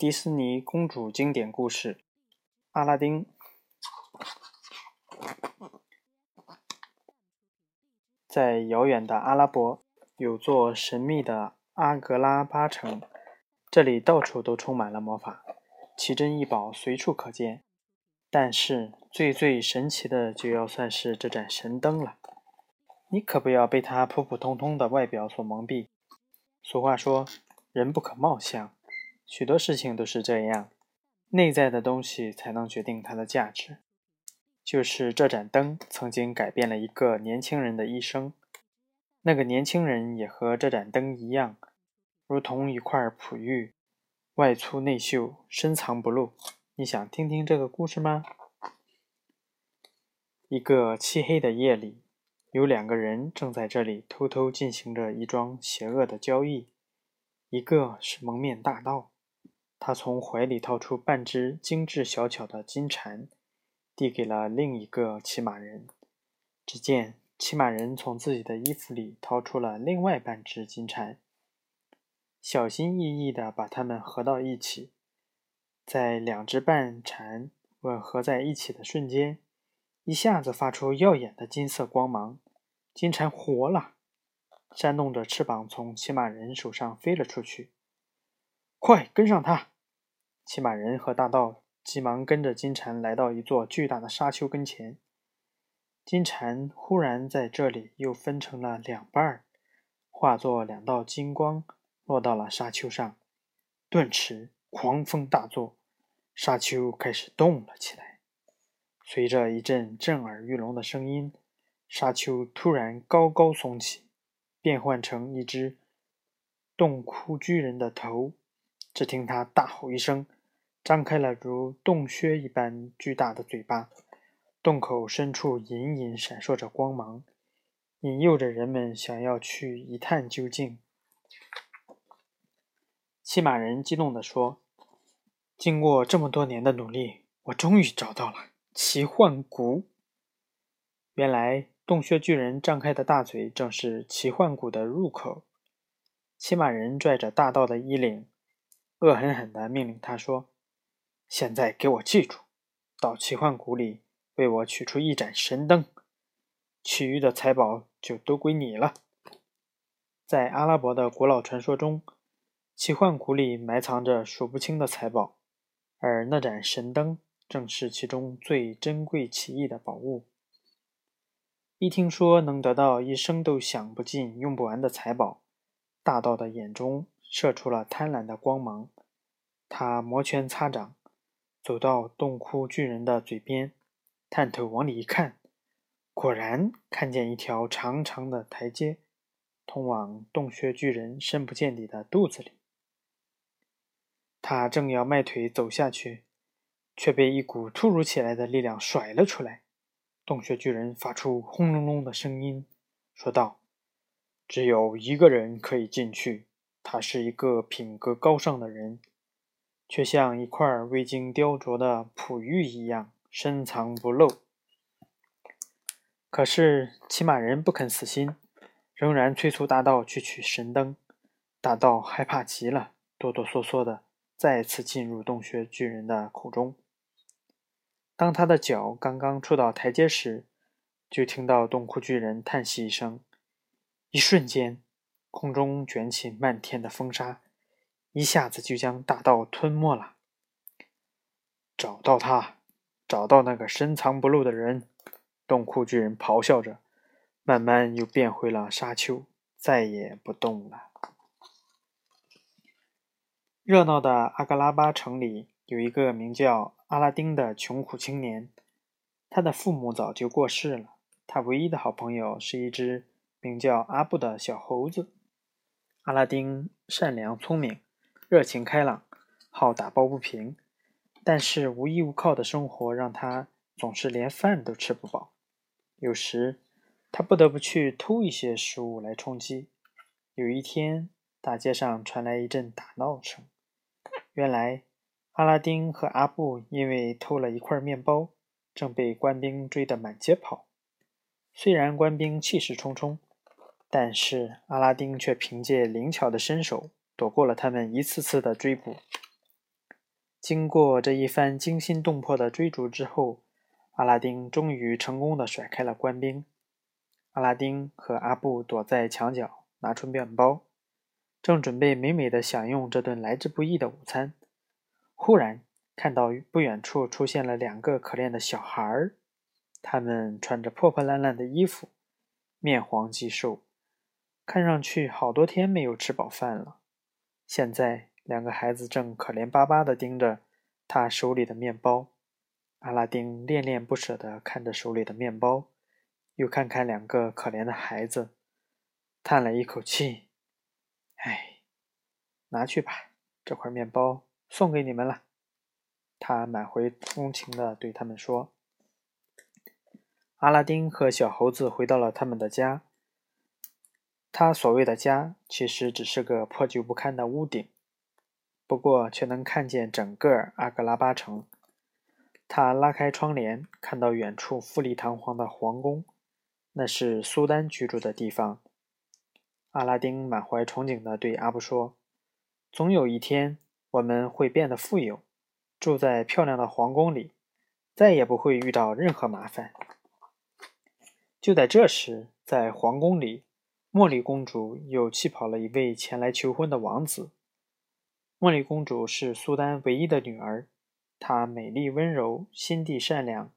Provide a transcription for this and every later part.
迪士尼公主经典故事《阿拉丁》。在遥远的阿拉伯，有座神秘的阿格拉巴城，这里到处都充满了魔法，奇珍异宝随处可见。但是最最神奇的，就要算是这盏神灯了。你可不要被它普普通通的外表所蒙蔽。俗话说：“人不可貌相。”许多事情都是这样，内在的东西才能决定它的价值。就是这盏灯曾经改变了一个年轻人的一生，那个年轻人也和这盏灯一样，如同一块璞玉，外粗内秀，深藏不露。你想听听这个故事吗？一个漆黑的夜里，有两个人正在这里偷偷进行着一桩邪恶的交易，一个是蒙面大盗。他从怀里掏出半只精致小巧的金蝉，递给了另一个骑马人。只见骑马人从自己的衣服里掏出了另外半只金蝉，小心翼翼地把它们合到一起。在两只半蝉吻合在一起的瞬间，一下子发出耀眼的金色光芒，金蝉活了，扇动着翅膀从骑马人手上飞了出去。快跟上他！骑马人和大盗急忙跟着金蝉来到一座巨大的沙丘跟前。金蝉忽然在这里又分成了两半儿，化作两道金光，落到了沙丘上。顿时，狂风大作，沙丘开始动了起来。随着一阵震耳欲聋的声音，沙丘突然高高耸起，变换成一只洞窟巨人的头。只听他大吼一声，张开了如洞穴一般巨大的嘴巴，洞口深处隐隐闪烁着光芒，引诱着人们想要去一探究竟。骑马人激动地说：“经过这么多年的努力，我终于找到了奇幻谷。原来，洞穴巨人张开的大嘴正是奇幻谷的入口。”骑马人拽着大道的衣领。恶狠狠地命令他说：“现在给我记住，到奇幻谷里为我取出一盏神灯，其余的财宝就都归你了。”在阿拉伯的古老传说中，奇幻谷里埋藏着数不清的财宝，而那盏神灯正是其中最珍贵奇异的宝物。一听说能得到一生都享不尽、用不完的财宝，大盗的眼中。射出了贪婪的光芒，他摩拳擦掌，走到洞窟巨人的嘴边，探头往里一看，果然看见一条长长的台阶，通往洞穴巨人深不见底的肚子里。他正要迈腿走下去，却被一股突如其来的力量甩了出来。洞穴巨人发出轰隆隆的声音，说道：“只有一个人可以进去。”他是一个品格高尚的人，却像一块未经雕琢的璞玉一样深藏不露。可是骑马人不肯死心，仍然催促大盗去取神灯。大盗害怕极了，哆哆嗦嗦的再次进入洞穴巨人的口中。当他的脚刚刚触到台阶时，就听到洞窟巨人叹息一声，一瞬间。空中卷起漫天的风沙，一下子就将大道吞没了。找到他，找到那个深藏不露的人！洞窟巨人咆哮着，慢慢又变回了沙丘，再也不动了。热闹的阿格拉巴城里有一个名叫阿拉丁的穷苦青年，他的父母早就过世了，他唯一的好朋友是一只名叫阿布的小猴子。阿拉丁善良聪明，热情开朗，好打抱不平，但是无依无靠的生活让他总是连饭都吃不饱。有时他不得不去偷一些食物来充饥。有一天，大街上传来一阵打闹声。原来，阿拉丁和阿布因为偷了一块面包，正被官兵追得满街跑。虽然官兵气势冲冲。但是阿拉丁却凭借灵巧的身手躲过了他们一次次的追捕。经过这一番惊心动魄的追逐之后，阿拉丁终于成功的甩开了官兵。阿拉丁和阿布躲在墙角，拿出面包，正准备美美的享用这顿来之不易的午餐，忽然看到不远处出现了两个可怜的小孩儿，他们穿着破破烂烂的衣服，面黄肌瘦，看上去好多天没有吃饱饭了。现在。两个孩子正可怜巴巴地盯着他手里的面包，阿拉丁恋恋不舍地看着手里的面包，又看看两个可怜的孩子，叹了一口气：“哎，拿去吧，这块面包送给你们了。”他满怀同情地对他们说。阿拉丁和小猴子回到了他们的家，他所谓的家其实只是个破旧不堪的屋顶。不过却能看见整个阿格拉巴城。他拉开窗帘，看到远处富丽堂皇的皇宫，那是苏丹居住的地方。阿拉丁满怀憧憬地对阿布说：“总有一天，我们会变得富有，住在漂亮的皇宫里，再也不会遇到任何麻烦。”就在这时，在皇宫里，茉莉公主又气跑了一位前来求婚的王子。茉莉公主是苏丹唯一的女儿，她美丽温柔，心地善良。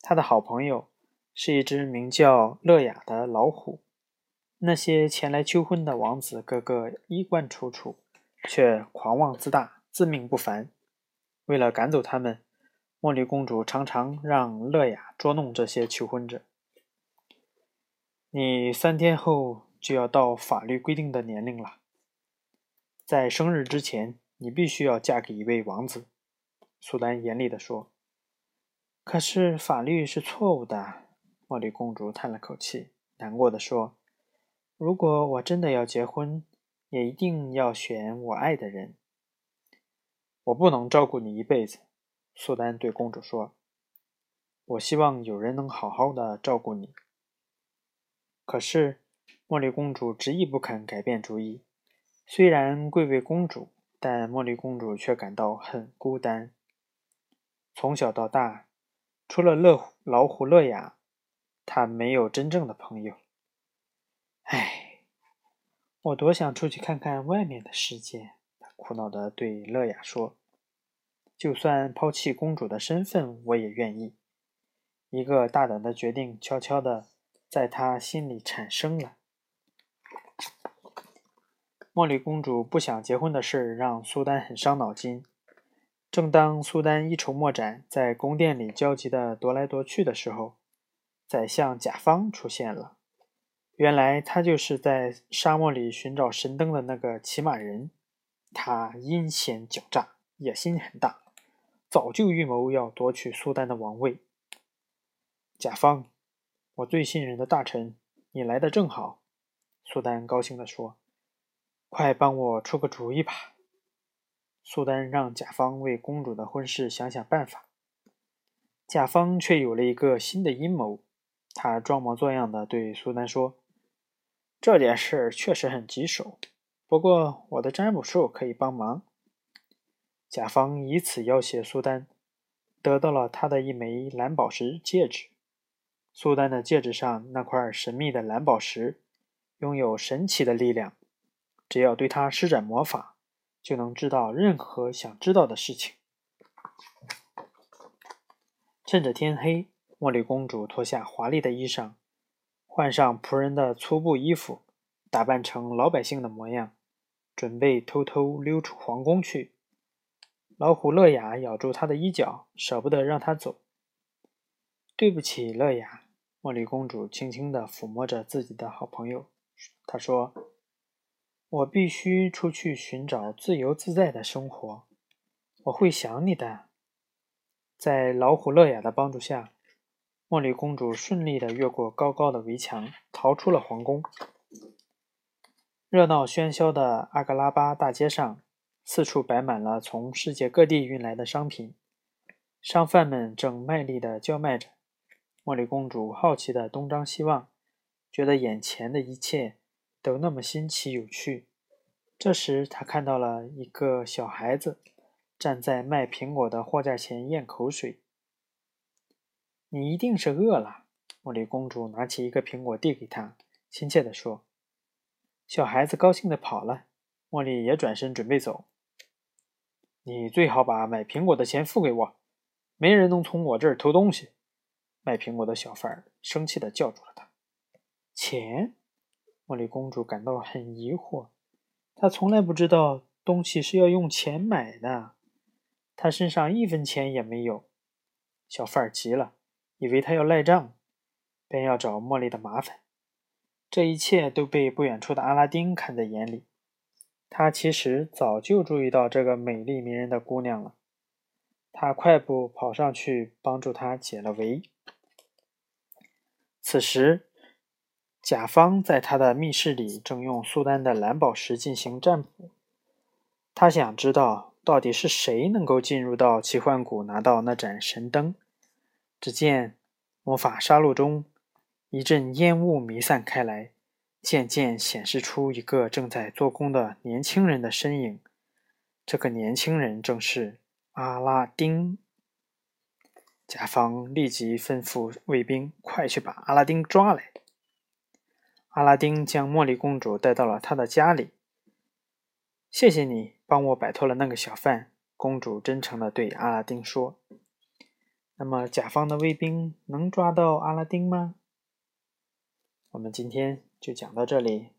她的好朋友是一只名叫乐雅的老虎。那些前来求婚的王子个个衣冠楚楚，却狂妄自大，自命不凡。为了赶走他们，茉莉公主常常让乐雅捉弄这些求婚者。你三天后就要到法律规定的年龄了。在生日之前，你必须要嫁给一位王子。”苏丹严厉地说。“可是法律是错误的。”茉莉公主叹了口气，难过的说：“如果我真的要结婚，也一定要选我爱的人。我不能照顾你一辈子。”苏丹对公主说：“我希望有人能好好的照顾你。”可是茉莉公主执意不肯改变主意。虽然贵为公主，但茉莉公主却感到很孤单。从小到大，除了乐老虎乐雅，她没有真正的朋友。唉，我多想出去看看外面的世界。她苦恼地对乐雅说：“就算抛弃公主的身份，我也愿意。”一个大胆的决定悄悄地在他心里产生了。茉莉公主不想结婚的事让苏丹很伤脑筋。正当苏丹一筹莫展，在宫殿里焦急地踱来踱去的时候，宰相贾方出现了。原来他就是在沙漠里寻找神灯的那个骑马人。他阴险狡诈，野心很大，早就预谋要夺取苏丹的王位。贾方，我最信任的大臣，你来的正好。苏丹高兴地说。快帮我出个主意吧！苏丹让甲方为公主的婚事想想办法。甲方却有了一个新的阴谋。他装模作样的对苏丹说：“这件事确实很棘手，不过我的占卜术可以帮忙。”甲方以此要挟苏丹，得到了他的一枚蓝宝石戒指。苏丹的戒指上那块神秘的蓝宝石，拥有神奇的力量。只要对它施展魔法，就能知道任何想知道的事情。趁着天黑，茉莉公主脱下华丽的衣裳，换上仆人的粗布衣服，打扮成老百姓的模样，准备偷偷溜出皇宫去。老虎乐雅咬住她的衣角，舍不得让她走。对不起，乐雅。茉莉公主轻轻地抚摸着自己的好朋友，她说。我必须出去寻找自由自在的生活。我会想你的。在老虎乐雅的帮助下，茉莉公主顺利地越过高高的围墙，逃出了皇宫。热闹喧嚣的阿格拉巴大街上，四处摆满了从世界各地运来的商品，商贩们正卖力地叫卖着。茉莉公主好奇地东张西望，觉得眼前的一切。都那么新奇有趣。这时，她看到了一个小孩子，站在卖苹果的货架前咽口水。你一定是饿了。茉莉公主拿起一个苹果递给他，亲切地说：“小孩子高兴地跑了。”茉莉也转身准备走。你最好把买苹果的钱付给我，没人能从我这儿偷东西。卖苹果的小贩生气地叫住了他。钱？茉莉公主感到很疑惑，她从来不知道东西是要用钱买的。她身上一分钱也没有。小贩急了，以为她要赖账，便要找茉莉的麻烦。这一切都被不远处的阿拉丁看在眼里。他其实早就注意到这个美丽迷人的姑娘了。他快步跑上去，帮助她解了围。此时，甲方在他的密室里正用苏丹的蓝宝石进行占卜。他想知道到底是谁能够进入到奇幻谷，拿到那盏神灯。只见魔法沙漏中一阵烟雾弥散开来。渐渐显示出一个正在做工的年轻人的身影。这个年轻人正是阿拉丁。甲方立即吩咐卫兵：“快去把阿拉丁抓来！”阿拉丁将茉莉公主带到了他的家里。“谢谢你帮我摆脱了那个小贩。”公主真诚地对阿拉丁说。“那么，甲方的卫兵能抓到阿拉丁吗？”我们今天。就讲到这里。